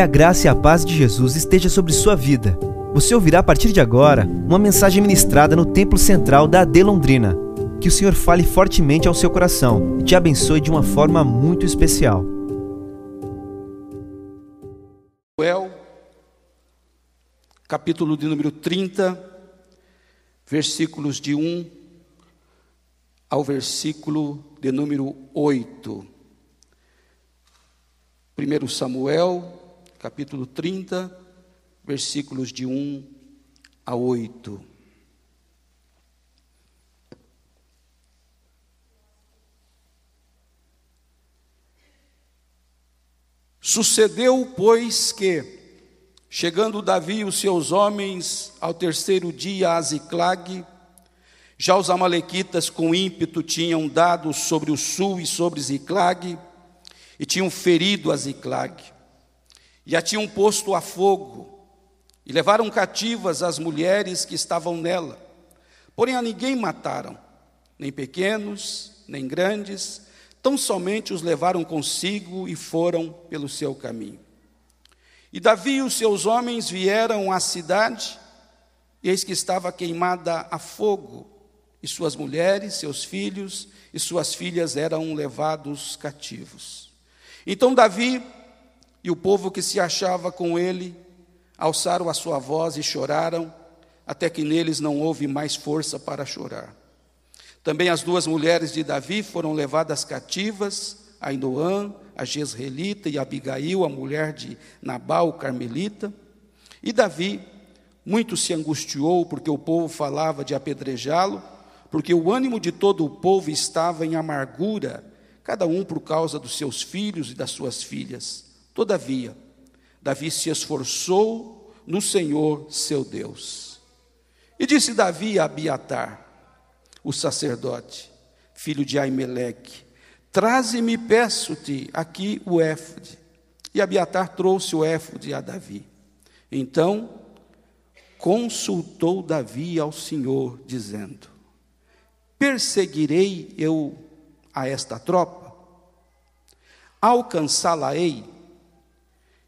Que a graça e a paz de Jesus esteja sobre sua vida. Você ouvirá a partir de agora uma mensagem ministrada no Templo Central da AD Londrina. Que o Senhor fale fortemente ao seu coração e te abençoe de uma forma muito especial. Samuel, capítulo de número 30, versículos de 1 ao versículo de número 8. 1 Samuel, capítulo 30, versículos de 1 a 8. Sucedeu, pois, que, chegando Davi e os seus homens ao terceiro dia a Ziclag, já os amalequitas com ímpeto tinham dado sobre o sul e sobre Ziclag, e tinham ferido a Ziclag, e a tinham posto a fogo, e levaram cativas as mulheres que estavam nela. Porém a ninguém mataram, nem pequenos, nem grandes, tão somente os levaram consigo e foram pelo seu caminho. E Davi e os seus homens vieram à cidade, e eis que estava queimada a fogo, e suas mulheres, seus filhos e suas filhas eram levados cativos. Então Davi e o povo que se achava com ele alçaram a sua voz e choraram, até que neles não houve mais força para chorar. Também as duas mulheres de Davi foram levadas cativas, Ainoã, a Jezreelita, e Abigail, a mulher de Nabal, carmelita. E Davi muito se angustiou, porque o povo falava de apedrejá-lo, porque o ânimo de todo o povo estava em amargura, cada um por causa dos seus filhos e das suas filhas. Todavia, Davi se esforçou no Senhor seu Deus. E disse Davi a Abiatar, o sacerdote, filho de Aimeleque: Traze-me, peço-te, aqui o éfode. E Abiatar trouxe o éfode a Davi. Então consultou Davi ao Senhor, dizendo: Perseguirei eu a esta tropa? Alcançá-la-ei?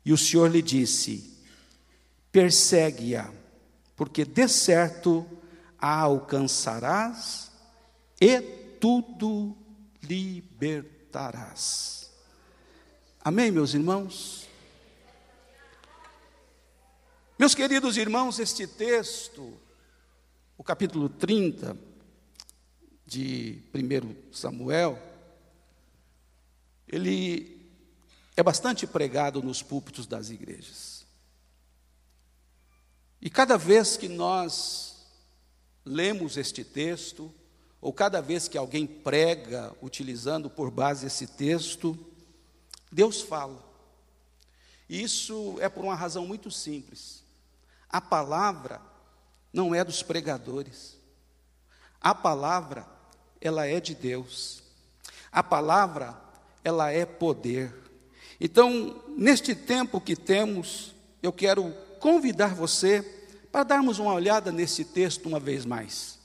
E o Senhor lhe disse: Persegue-a, porque de certo a alcançarás e tudo libertarás. Amém, meus irmãos? Meus queridos irmãos, este texto, o capítulo 30 de 1 Samuel, ele é bastante pregado nos púlpitos das igrejas. E cada vez que nós lemos este texto, ou cada vez que alguém prega utilizando por base esse texto, Deus fala. Isso é por uma razão muito simples. A palavra não é dos pregadores. A palavra, ela é de Deus. A palavra, ela é poder. Então, neste tempo que temos, eu quero convidar você para darmos uma olhada nesse texto uma vez mais,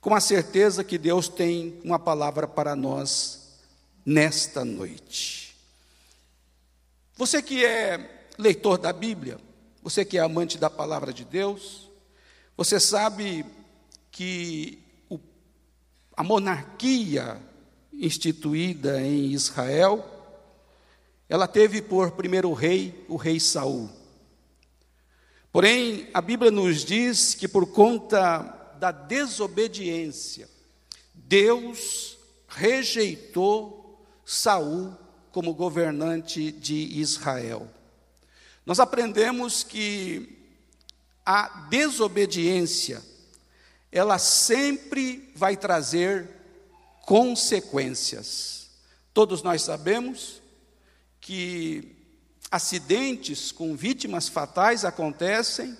com a certeza que Deus tem uma palavra para nós nesta noite. Você que é leitor da Bíblia, você que é amante da palavra de Deus, você sabe que a monarquia instituída em Israel, ela teve por primeiro rei o rei Saul. Porém, a Bíblia nos diz que por conta da desobediência, Deus rejeitou Saul como governante de Israel. Nós aprendemos que a desobediência ela sempre vai trazer consequências. Todos nós sabemos que acidentes com vítimas fatais acontecem,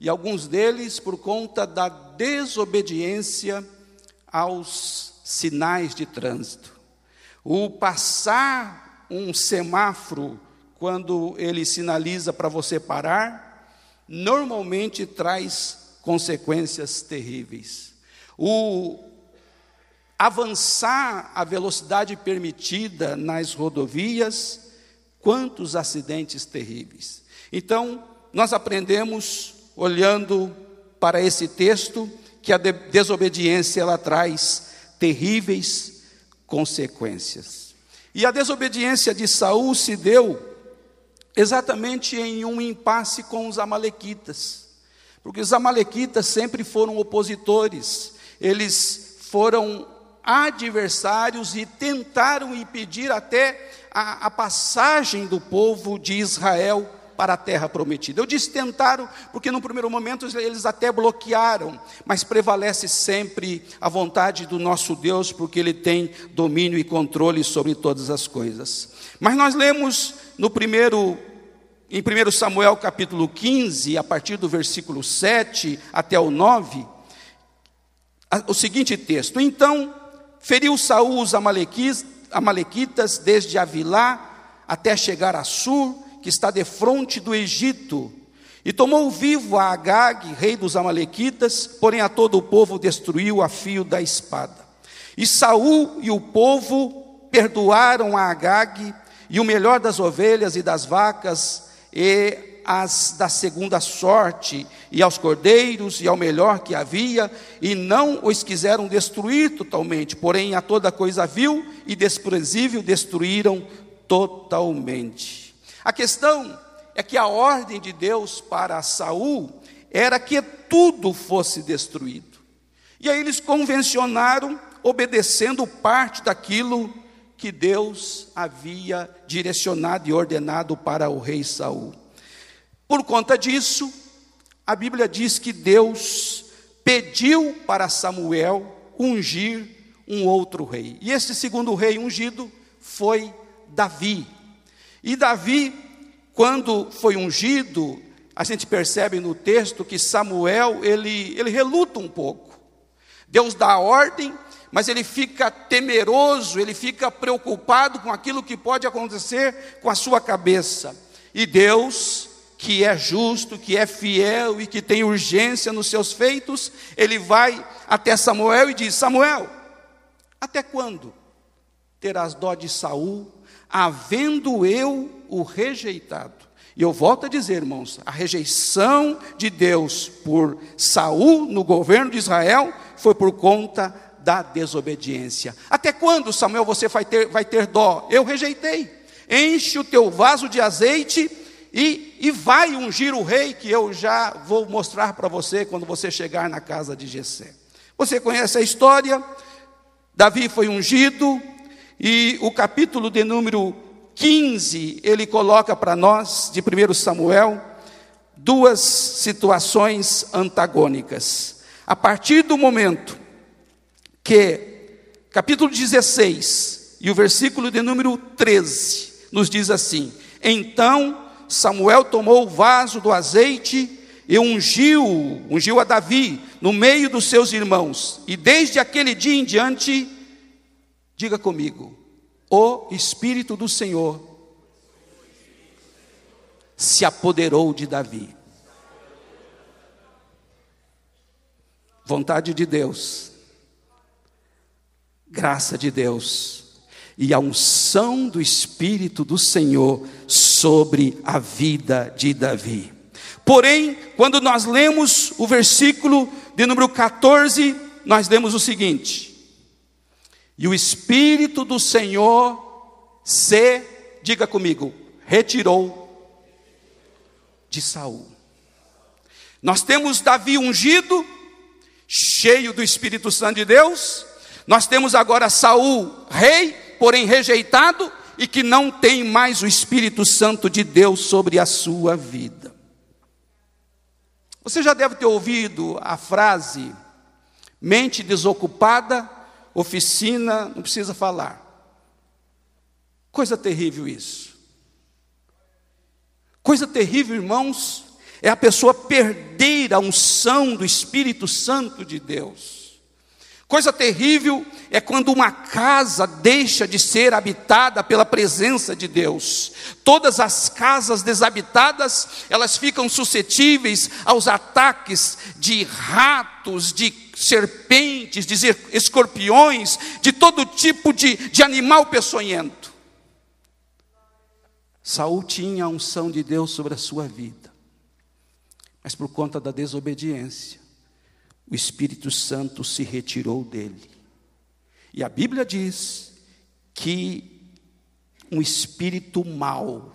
e alguns deles por conta da desobediência aos sinais de trânsito. O passar um semáforo, quando ele sinaliza para você parar, normalmente traz consequências terríveis. O avançar a velocidade permitida nas rodovias, Quantos acidentes terríveis. Então, nós aprendemos, olhando para esse texto, que a desobediência ela traz terríveis consequências. E a desobediência de Saul se deu exatamente em um impasse com os amalequitas. Porque os amalequitas sempre foram opositores, eles foram adversários e tentaram impedir até a, a passagem do povo de Israel para a terra prometida. Eu disse tentaram, porque no primeiro momento eles até bloquearam, mas prevalece sempre a vontade do nosso Deus, porque Ele tem domínio e controle sobre todas as coisas. Mas nós lemos no primeiro, em 1 Samuel capítulo 15, a partir do versículo 7 até o 9, o seguinte texto: Então feriu Saul os amalequitas desde Avilá até chegar a Sur, que está defronte do Egito, e tomou vivo a Agag, rei dos amalequitas, porém a todo o povo destruiu a fio da espada. E Saul e o povo perdoaram a Agag e o melhor das ovelhas e das vacas e as da segunda sorte e aos cordeiros e ao melhor que havia, e não os quiseram destruir totalmente, porém a toda coisa vil e desprezível destruíram totalmente. A questão é que a ordem de Deus para Saul era que tudo fosse destruído. E aí eles convencionaram obedecendo parte daquilo que Deus havia direcionado e ordenado para o rei Saul. Por conta disso, a Bíblia diz que Deus pediu para Samuel ungir um outro rei. E esse segundo rei ungido foi Davi. E Davi, quando foi ungido, a gente percebe no texto que Samuel, ele, ele reluta um pouco. Deus dá a ordem, mas ele fica temeroso, ele fica preocupado com aquilo que pode acontecer com a sua cabeça. E Deus, que é justo, que é fiel e que tem urgência nos seus feitos, ele vai até Samuel e diz: Samuel, até quando terás dó de Saul havendo eu o rejeitado. E eu volto a dizer, irmãos, a rejeição de Deus por Saul no governo de Israel foi por conta da desobediência. Até quando, Samuel, você vai ter, vai ter dó? Eu rejeitei. Enche o teu vaso de azeite e, e vai ungir o rei, que eu já vou mostrar para você quando você chegar na casa de Jessé. Você conhece a história? Davi foi ungido, e o capítulo de número 15, ele coloca para nós, de 1 Samuel, duas situações antagônicas. A partir do momento que, capítulo 16, e o versículo de número 13, nos diz assim: Então Samuel tomou o vaso do azeite e ungiu, ungiu a Davi no meio dos seus irmãos, e desde aquele dia em diante, Diga comigo, o Espírito do Senhor se apoderou de Davi. Vontade de Deus, graça de Deus e a unção do Espírito do Senhor sobre a vida de Davi. Porém, quando nós lemos o versículo de número 14, nós lemos o seguinte: e o Espírito do Senhor se, diga comigo, retirou de Saul. Nós temos Davi ungido, cheio do Espírito Santo de Deus. Nós temos agora Saul, rei, porém rejeitado e que não tem mais o Espírito Santo de Deus sobre a sua vida. Você já deve ter ouvido a frase mente desocupada oficina, não precisa falar. Coisa terrível isso. Coisa terrível, irmãos, é a pessoa perder a unção do Espírito Santo de Deus. Coisa terrível é quando uma casa deixa de ser habitada pela presença de Deus. Todas as casas desabitadas, elas ficam suscetíveis aos ataques de ratos, de serpentes, de escorpiões, de todo tipo de, de animal peçonhento. Saul tinha a unção de Deus sobre a sua vida. Mas por conta da desobediência, o Espírito Santo se retirou dele. E a Bíblia diz que um espírito mau,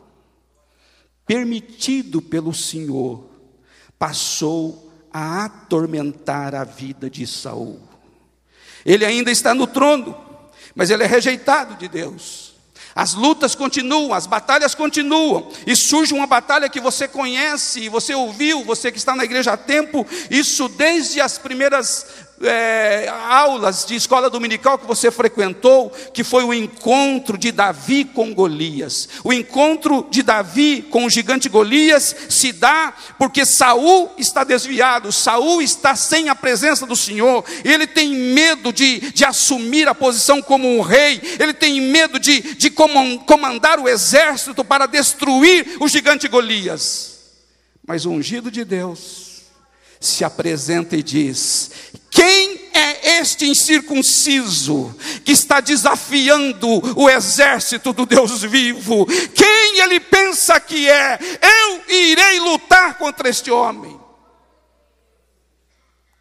permitido pelo Senhor, passou a atormentar a vida de Saul. Ele ainda está no trono, mas ele é rejeitado de Deus. As lutas continuam, as batalhas continuam, e surge uma batalha que você conhece, você ouviu, você que está na igreja há tempo, isso desde as primeiras é, aulas de escola dominical que você frequentou, que foi o encontro de Davi com Golias. O encontro de Davi com o gigante Golias se dá porque Saul está desviado, Saul está sem a presença do Senhor, ele tem medo de, de assumir a posição como um rei, ele tem medo de, de comandar o exército para destruir o gigante Golias. Mas o ungido de Deus se apresenta e diz: quem é este incircunciso que está desafiando o exército do Deus vivo? Quem ele pensa que é? Eu irei lutar contra este homem.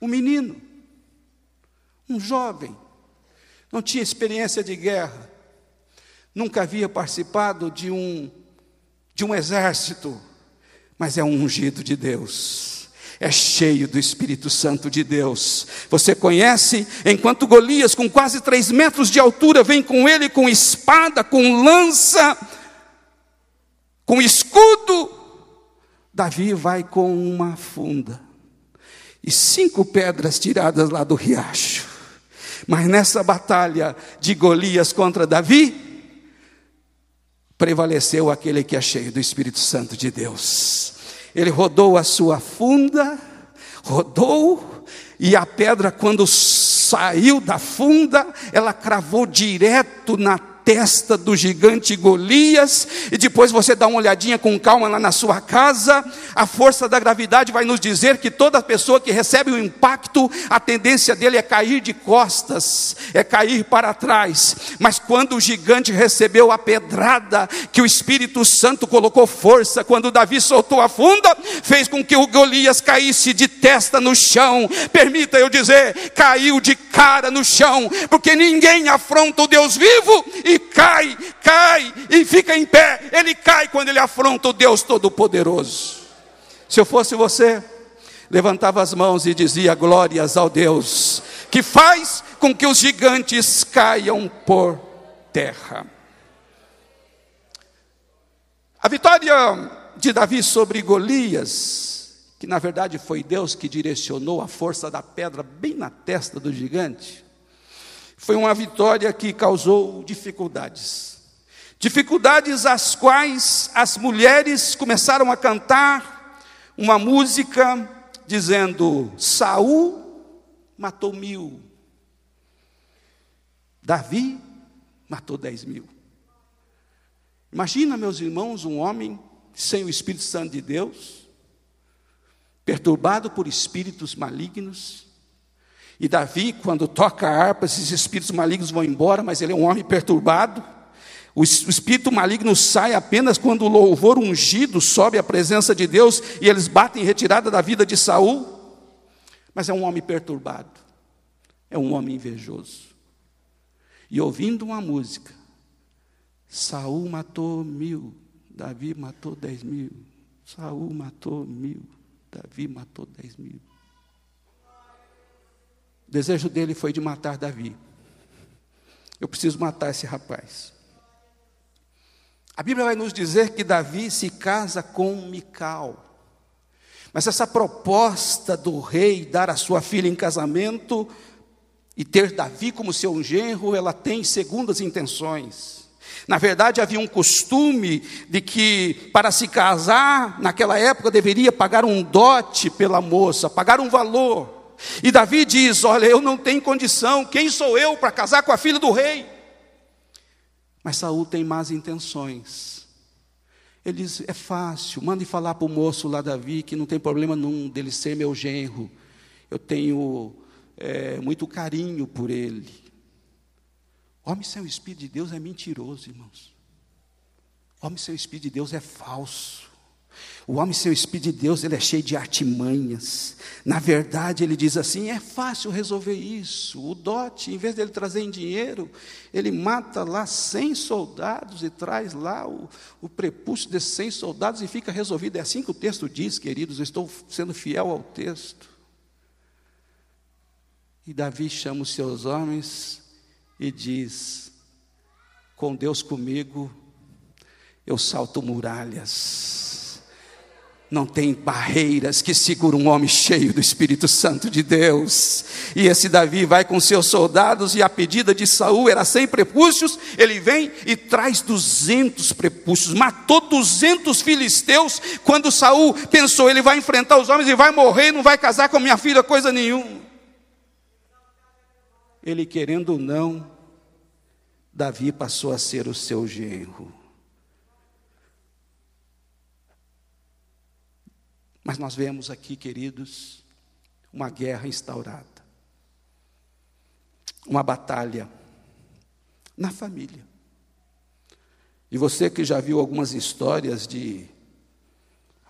Um menino, um jovem, não tinha experiência de guerra, nunca havia participado de um, de um exército, mas é um ungido de Deus é cheio do Espírito Santo de Deus. Você conhece? Enquanto Golias, com quase três metros de altura, vem com ele com espada, com lança, com escudo, Davi vai com uma funda e cinco pedras tiradas lá do riacho. Mas nessa batalha de Golias contra Davi, prevaleceu aquele que é cheio do Espírito Santo de Deus. Ele rodou a sua funda, rodou, e a pedra, quando saiu da funda, ela cravou direto na testa do gigante Golias, e depois você dá uma olhadinha com calma lá na sua casa, a força da gravidade vai nos dizer que toda pessoa que recebe o um impacto, a tendência dele é cair de costas, é cair para trás. Mas quando o gigante recebeu a pedrada que o Espírito Santo colocou força, quando Davi soltou a funda, fez com que o Golias caísse de testa no chão. Permita eu dizer, caiu de cara no chão, porque ninguém afronta o Deus vivo e cai, cai e fica em pé. Ele cai quando ele afronta o Deus Todo-Poderoso. Se eu fosse você, levantava as mãos e dizia glórias ao Deus, que faz com que os gigantes caiam por terra. A vitória de Davi sobre Golias, que na verdade foi Deus que direcionou a força da pedra bem na testa do gigante, foi uma vitória que causou dificuldades. Dificuldades às quais as mulheres começaram a cantar uma música dizendo: Saul matou mil, Davi matou dez mil. Imagina, meus irmãos, um homem sem o Espírito Santo de Deus, perturbado por espíritos malignos, e Davi, quando toca a harpa, esses espíritos malignos vão embora, mas ele é um homem perturbado. O espírito maligno sai apenas quando o louvor ungido sobe à presença de Deus e eles batem retirada da vida de Saul. Mas é um homem perturbado, é um homem invejoso. E ouvindo uma música, Saul matou mil, Davi matou dez mil. Saul matou mil, Davi matou dez mil. O desejo dele foi de matar Davi. Eu preciso matar esse rapaz. A Bíblia vai nos dizer que Davi se casa com Mical. Mas essa proposta do rei dar a sua filha em casamento e ter Davi como seu genro, ela tem segundas intenções. Na verdade, havia um costume de que para se casar, naquela época, deveria pagar um dote pela moça, pagar um valor. E Davi diz: Olha, eu não tenho condição, quem sou eu para casar com a filha do rei? Mas Saul tem más intenções. Ele diz: É fácil, mande falar para o moço lá, Davi, que não tem problema nenhum dele ser meu genro. Eu tenho é, muito carinho por ele. Homem sem o Espírito de Deus é mentiroso, irmãos. Homem sem o Espírito de Deus é falso. O homem sem o Espírito de Deus, ele é cheio de artimanhas. Na verdade, ele diz assim: é fácil resolver isso. O dote, em vez dele trazer em dinheiro, ele mata lá 100 soldados e traz lá o, o prepúcio desses 100 soldados e fica resolvido. É assim que o texto diz, queridos. Eu estou sendo fiel ao texto. E Davi chama os seus homens e diz: Com Deus comigo, eu salto muralhas não tem barreiras que seguram um homem cheio do Espírito Santo de Deus. E esse Davi vai com seus soldados e a pedida de Saul era sem prepúcios, ele vem e traz duzentos prepúcios, matou duzentos filisteus, quando Saul pensou, ele vai enfrentar os homens e vai morrer, não vai casar com minha filha, coisa nenhuma. Ele querendo ou não, Davi passou a ser o seu genro. Mas nós vemos aqui, queridos, uma guerra instaurada, uma batalha na família. E você que já viu algumas histórias de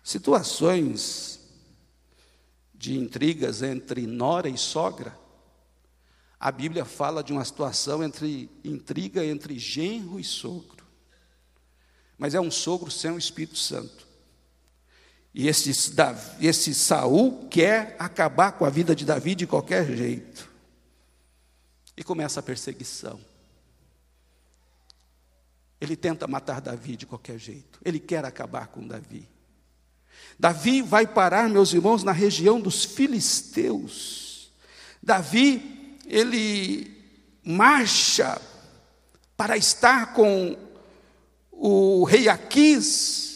situações de intrigas entre nora e sogra, a Bíblia fala de uma situação entre intriga entre genro e sogro. Mas é um sogro sem o Espírito Santo. E esse, esse Saul quer acabar com a vida de Davi de qualquer jeito. E começa a perseguição. Ele tenta matar Davi de qualquer jeito. Ele quer acabar com Davi. Davi vai parar, meus irmãos, na região dos filisteus. Davi, ele marcha para estar com o rei Aquis,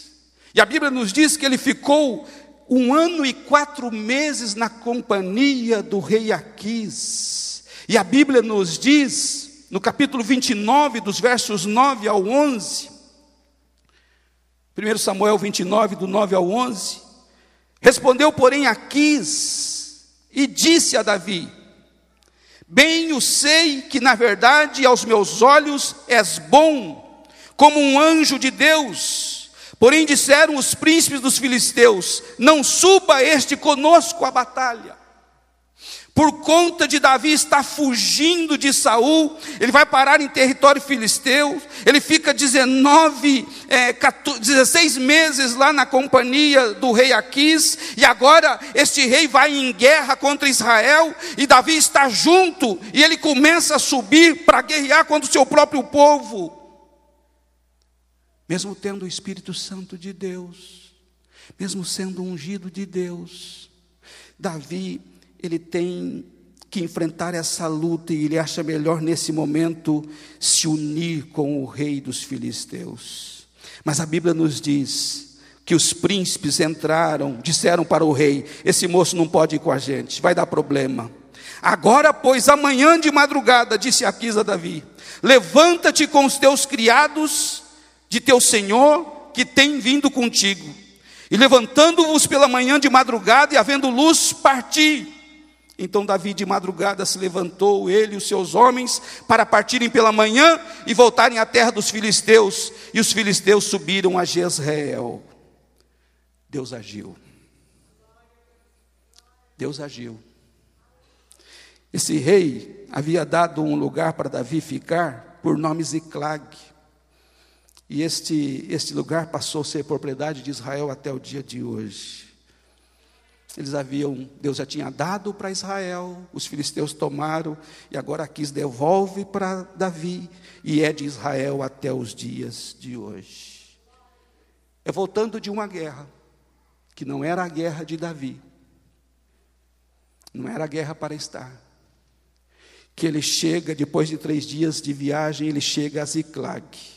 e a Bíblia nos diz que ele ficou um ano e quatro meses na companhia do rei Aquis. E a Bíblia nos diz, no capítulo 29, dos versos 9 ao 11, 1 Samuel 29, do 9 ao 11, respondeu, porém, Aquis e disse a Davi: Bem o sei que, na verdade, aos meus olhos és bom, como um anjo de Deus Porém disseram os príncipes dos filisteus: Não suba este conosco à batalha. Por conta de Davi estar fugindo de Saul, ele vai parar em território filisteu, ele fica 19, é, 14, 16 meses lá na companhia do rei Aquis, e agora este rei vai em guerra contra Israel, e Davi está junto, e ele começa a subir para guerrear contra o seu próprio povo mesmo tendo o Espírito Santo de Deus, mesmo sendo ungido de Deus, Davi, ele tem que enfrentar essa luta e ele acha melhor nesse momento se unir com o rei dos filisteus. Mas a Bíblia nos diz que os príncipes entraram, disseram para o rei: Esse moço não pode ir com a gente, vai dar problema. Agora, pois, amanhã de madrugada, disse Aquis a Davi: Levanta-te com os teus criados de teu senhor que tem vindo contigo. E levantando-vos pela manhã de madrugada e havendo luz, parti. Então Davi de madrugada se levantou, ele e os seus homens, para partirem pela manhã e voltarem à terra dos filisteus. E os filisteus subiram a Jezreel. Deus agiu. Deus agiu. Esse rei havia dado um lugar para Davi ficar por nome Ziclag. E este, este lugar passou a ser propriedade de Israel até o dia de hoje. Eles haviam, Deus já tinha dado para Israel, os filisteus tomaram, e agora quis devolve para Davi, e é de Israel até os dias de hoje. É voltando de uma guerra, que não era a guerra de Davi, não era a guerra para estar, que ele chega, depois de três dias de viagem, ele chega a Ziclag.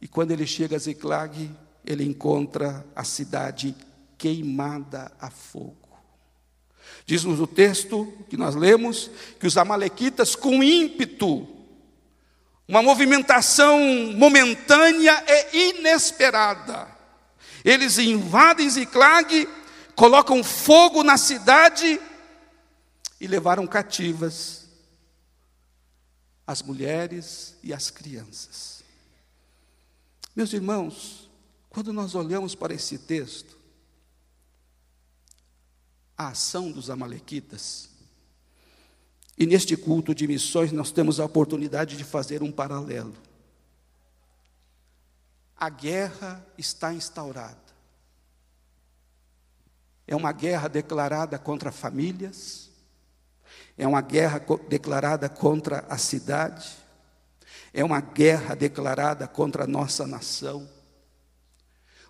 E quando ele chega a Ziclag, ele encontra a cidade queimada a fogo. Diz-nos o texto que nós lemos que os amalequitas, com ímpeto, uma movimentação momentânea e inesperada, eles invadem Ziclag, colocam fogo na cidade e levaram cativas as mulheres e as crianças. Meus irmãos, quando nós olhamos para esse texto, a ação dos Amalequitas, e neste culto de missões nós temos a oportunidade de fazer um paralelo. A guerra está instaurada. É uma guerra declarada contra famílias, é uma guerra declarada contra a cidade, é uma guerra declarada contra a nossa nação.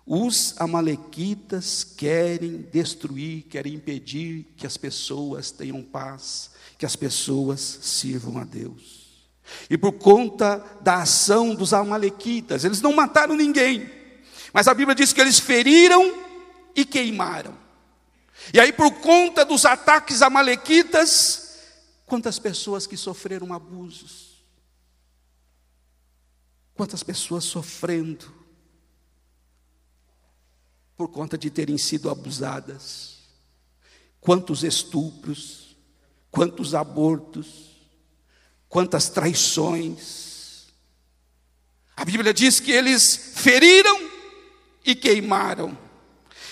Os amalequitas querem destruir, querem impedir que as pessoas tenham paz, que as pessoas sirvam a Deus. E por conta da ação dos amalequitas, eles não mataram ninguém, mas a Bíblia diz que eles feriram e queimaram. E aí, por conta dos ataques amalequitas, quantas pessoas que sofreram abusos, quantas pessoas sofrendo por conta de terem sido abusadas, quantos estupros, quantos abortos, quantas traições. A Bíblia diz que eles feriram e queimaram.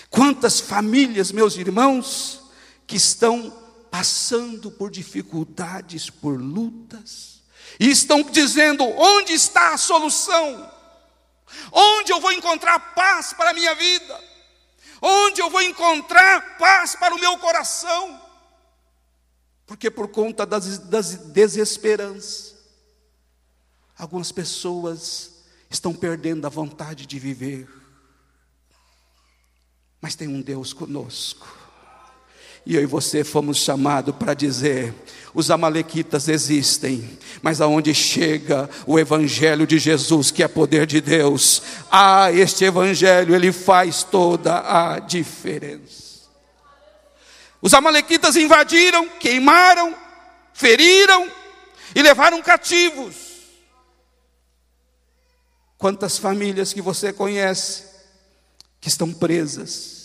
Quantas famílias, meus irmãos, que estão passando por dificuldades, por lutas, e estão dizendo: onde está a solução? Onde eu vou encontrar paz para a minha vida? Onde eu vou encontrar paz para o meu coração? Porque por conta das, das desesperanças, algumas pessoas estão perdendo a vontade de viver. Mas tem um Deus conosco. E eu e você fomos chamados para dizer: os Amalequitas existem, mas aonde chega o Evangelho de Jesus, que é poder de Deus, ah, este Evangelho, ele faz toda a diferença. Os Amalequitas invadiram, queimaram, feriram e levaram cativos. Quantas famílias que você conhece que estão presas,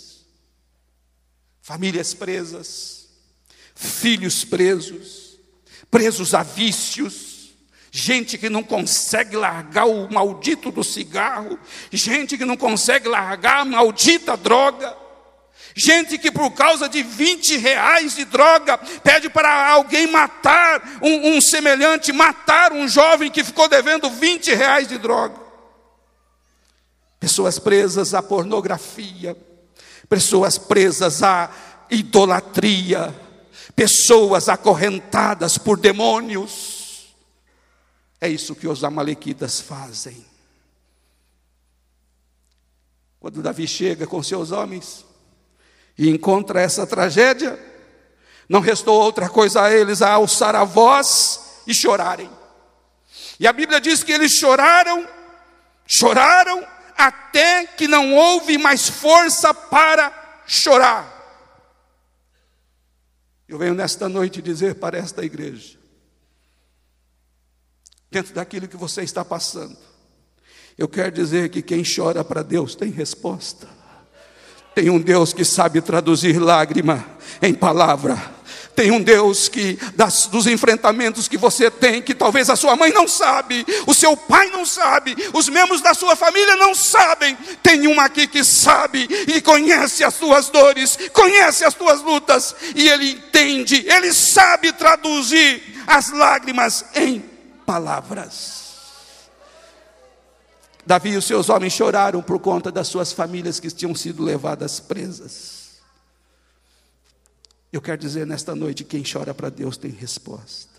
famílias presas, filhos presos, presos a vícios, gente que não consegue largar o maldito do cigarro, gente que não consegue largar a maldita droga. Gente que por causa de 20 reais de droga pede para alguém matar um, um, semelhante, matar um jovem que ficou devendo 20 reais de droga. Pessoas presas à pornografia, pessoas presas à idolatria, pessoas acorrentadas por demônios. É isso que os Amalequitas fazem. Quando Davi chega com seus homens e encontra essa tragédia, não restou outra coisa a eles a alçar a voz e chorarem. E a Bíblia diz que eles choraram, choraram até que não houve mais força para chorar. Eu venho nesta noite dizer para esta igreja, dentro daquilo que você está passando, eu quero dizer que quem chora para Deus tem resposta. Tem um Deus que sabe traduzir lágrima em palavra. Tem um Deus que, das, dos enfrentamentos que você tem, que talvez a sua mãe não sabe, o seu pai não sabe, os membros da sua família não sabem. Tem um aqui que sabe e conhece as suas dores, conhece as suas lutas, e ele entende, ele sabe traduzir as lágrimas em palavras. Davi e os seus homens choraram por conta das suas famílias que tinham sido levadas presas. Eu quero dizer nesta noite: quem chora para Deus tem resposta.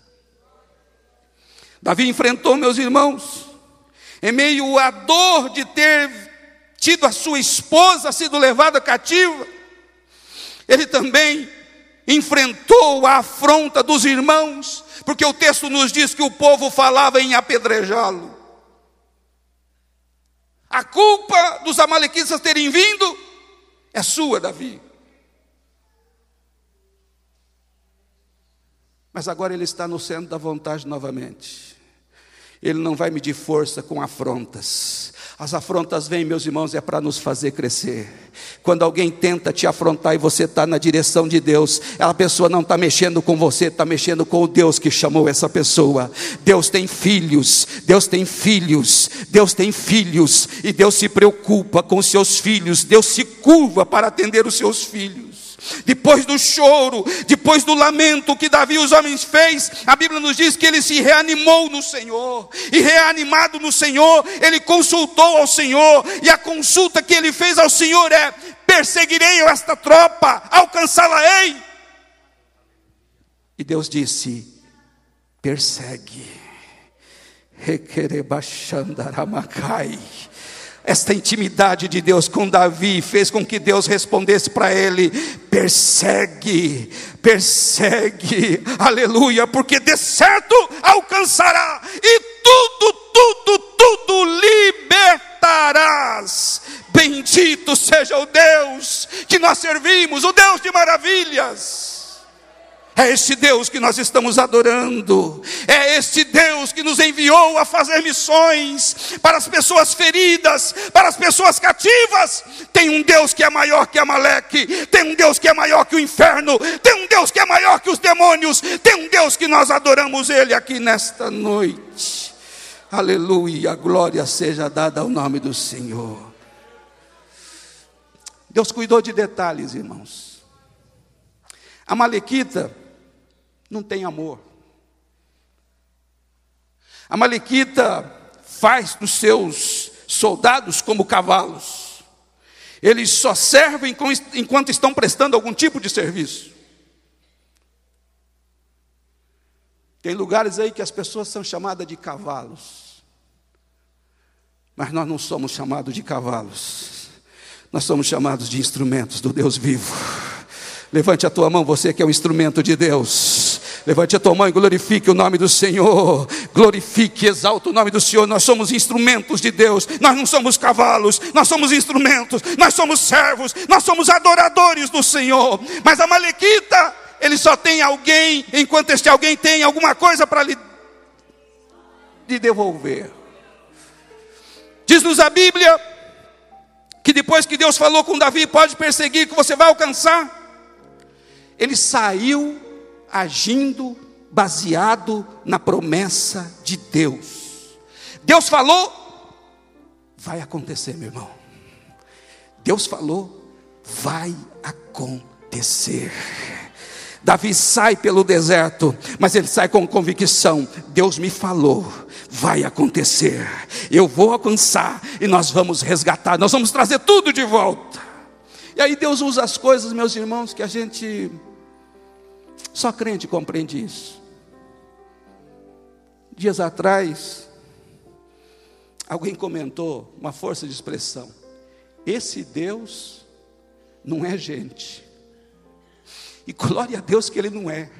Davi enfrentou, meus irmãos, em meio à dor de ter tido a sua esposa sido levada cativa, ele também enfrentou a afronta dos irmãos, porque o texto nos diz que o povo falava em apedrejá-lo. A culpa dos amalequitas terem vindo é sua, Davi. Mas agora ele está no centro da vontade novamente. Ele não vai medir força com afrontas. As afrontas vêm, meus irmãos, é para nos fazer crescer. Quando alguém tenta te afrontar e você está na direção de Deus, a pessoa não está mexendo com você, está mexendo com o Deus que chamou essa pessoa. Deus tem filhos, Deus tem filhos, Deus tem filhos, e Deus se preocupa com seus filhos, Deus se curva para atender os seus filhos. Depois do choro, depois do lamento que Davi os homens fez, a Bíblia nos diz que ele se reanimou no Senhor. E reanimado no Senhor, ele consultou ao Senhor, e a consulta que ele fez ao Senhor é: perseguirei esta tropa, alcançá-la-ei. E Deus disse: persegue. Requerebachandaramacai esta intimidade de Deus com Davi fez com que Deus respondesse para ele: persegue, persegue, aleluia, porque de certo alcançará, e tudo, tudo, tudo libertarás. Bendito seja o Deus que nós servimos, o Deus de maravilhas. É este Deus que nós estamos adorando, é este Deus que nos enviou a fazer missões para as pessoas feridas, para as pessoas cativas. Tem um Deus que é maior que Amaleque, tem um Deus que é maior que o inferno, tem um Deus que é maior que os demônios, tem um Deus que nós adoramos Ele aqui nesta noite. Aleluia, glória seja dada ao nome do Senhor. Deus cuidou de detalhes, irmãos. A Malequita não tem amor. A Malequita faz dos seus soldados como cavalos. Eles só servem enquanto estão prestando algum tipo de serviço. Tem lugares aí que as pessoas são chamadas de cavalos. Mas nós não somos chamados de cavalos. Nós somos chamados de instrumentos do Deus vivo. Levante a tua mão, você que é um instrumento de Deus. Levante a tua mão e glorifique o nome do Senhor. Glorifique, exalte o nome do Senhor. Nós somos instrumentos de Deus. Nós não somos cavalos, nós somos instrumentos, nós somos servos, nós somos adoradores do Senhor. Mas a Malequita, ele só tem alguém, enquanto este alguém tem alguma coisa para lhe, lhe devolver. Diz-nos a Bíblia que depois que Deus falou com Davi, pode perseguir, que você vai alcançar. Ele saiu agindo baseado na promessa de Deus. Deus falou, vai acontecer, meu irmão. Deus falou, vai acontecer. Davi sai pelo deserto, mas ele sai com convicção: Deus me falou, vai acontecer. Eu vou alcançar e nós vamos resgatar, nós vamos trazer tudo de volta. E aí Deus usa as coisas, meus irmãos, que a gente só crente compreende isso. Dias atrás, alguém comentou uma força de expressão. Esse Deus não é gente. E glória a Deus que Ele não é.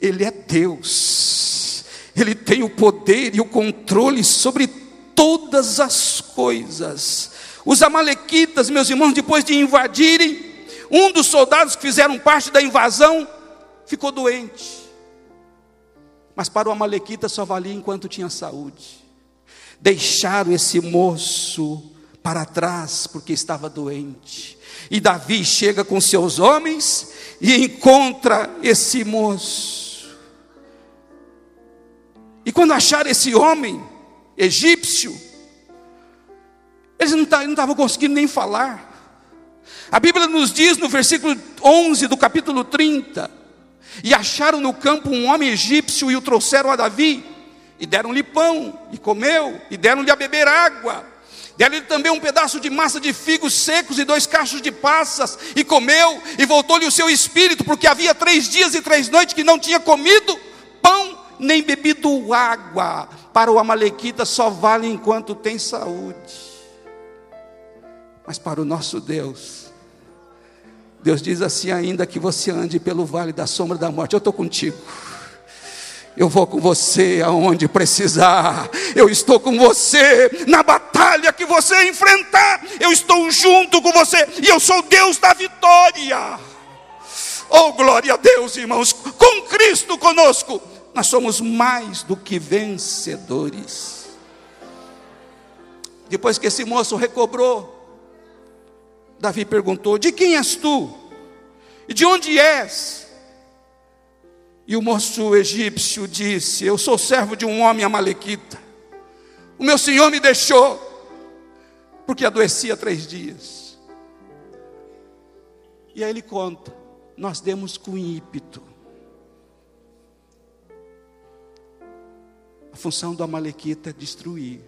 Ele é Deus. Ele tem o poder e o controle sobre todas as coisas. Os amalequitas, meus irmãos, depois de invadirem, um dos soldados que fizeram parte da invasão ficou doente. Mas para o Amalequita só valia enquanto tinha saúde. Deixaram esse moço para trás porque estava doente. E Davi chega com seus homens e encontra esse moço. E quando acharam esse homem egípcio, eles não estavam conseguindo nem falar. A Bíblia nos diz no versículo 11 do capítulo 30 e acharam no campo um homem egípcio e o trouxeram a Davi. E deram-lhe pão, e comeu, e deram-lhe a beber água. Deram-lhe também um pedaço de massa de figos secos e dois cachos de passas, e comeu, e voltou-lhe o seu espírito, porque havia três dias e três noites que não tinha comido pão nem bebido água. Para o Amalequita só vale enquanto tem saúde. Mas para o nosso Deus, Deus diz assim: ainda que você ande pelo vale da sombra da morte, eu estou contigo. Eu vou com você aonde precisar. Eu estou com você na batalha que você enfrentar. Eu estou junto com você e eu sou Deus da vitória. Oh, glória a Deus, irmãos. Com Cristo conosco, nós somos mais do que vencedores. Depois que esse moço recobrou, Davi perguntou: De quem és tu? E de onde és? E o moço egípcio disse: Eu sou servo de um homem amalequita. O meu senhor me deixou, porque adoecia três dias. E aí ele conta: Nós demos com ímpeto. A função do amalequita é destruir.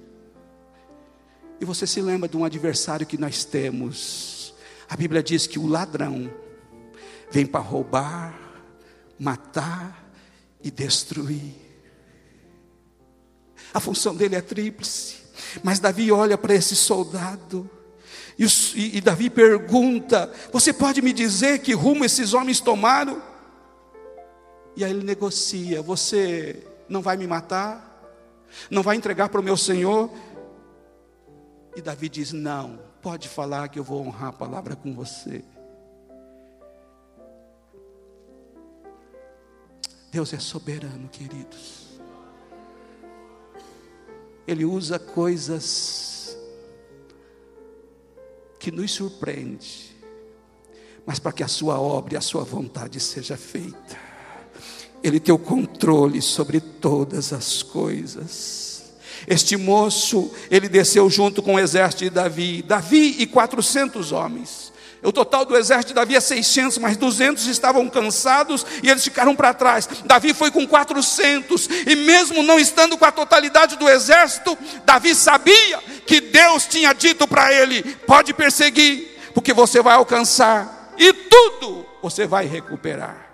E você se lembra de um adversário que nós temos. A Bíblia diz que o ladrão vem para roubar, matar e destruir. A função dele é tríplice. Mas Davi olha para esse soldado e, e, Davi pergunta: Você pode me dizer que rumo esses homens tomaram? E aí ele negocia: Você não vai me matar? Não vai entregar para o meu senhor? E Davi diz: Não, pode falar que eu vou honrar a palavra com você. Deus é soberano, queridos. Ele usa coisas que nos surpreende, mas para que a sua obra e a sua vontade seja feita. Ele tem o controle sobre todas as coisas. Este moço, ele desceu junto com o exército de Davi, Davi e 400 homens. O total do exército de Davi é 600, mas 200 estavam cansados e eles ficaram para trás. Davi foi com 400, e mesmo não estando com a totalidade do exército, Davi sabia que Deus tinha dito para ele: pode perseguir, porque você vai alcançar, e tudo você vai recuperar.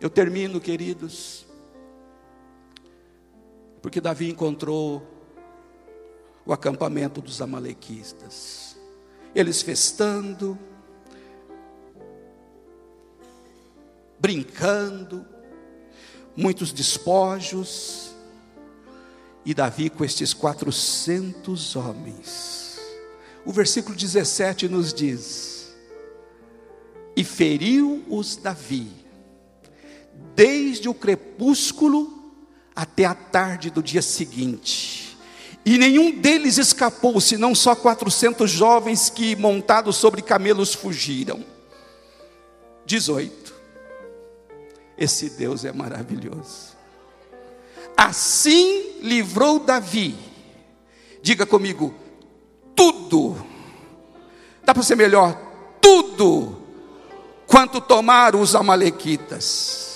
Eu termino, queridos, porque Davi encontrou o acampamento dos Amalequistas, eles festando, brincando, muitos despojos, e Davi com estes 400 homens. O versículo 17 nos diz: E feriu-os Davi desde o crepúsculo até a tarde do dia seguinte. E nenhum deles escapou, senão só 400 jovens que, montados sobre camelos, fugiram. 18. Esse Deus é maravilhoso. Assim livrou Davi. Diga comigo, tudo. Dá para ser melhor? Tudo. Quanto tomaram os Amalequitas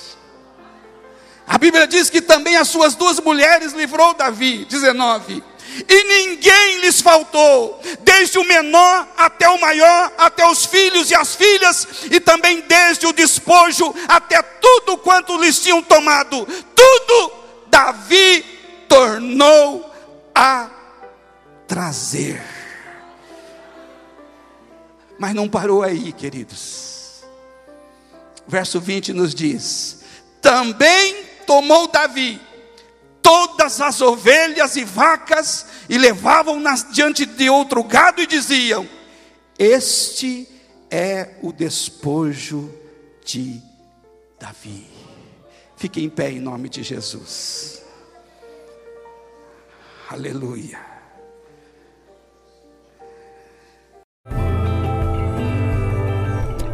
a Bíblia diz que também as suas duas mulheres livrou Davi, 19. E ninguém lhes faltou, desde o menor até o maior, até os filhos e as filhas, e também desde o despojo até tudo quanto lhes tinham tomado. Tudo Davi tornou a trazer. Mas não parou aí, queridos. Verso 20 nos diz: Também tomou Davi todas as ovelhas e vacas e levavam-nas diante de outro gado e diziam: Este é o despojo de Davi. Fique em pé em nome de Jesus. Aleluia.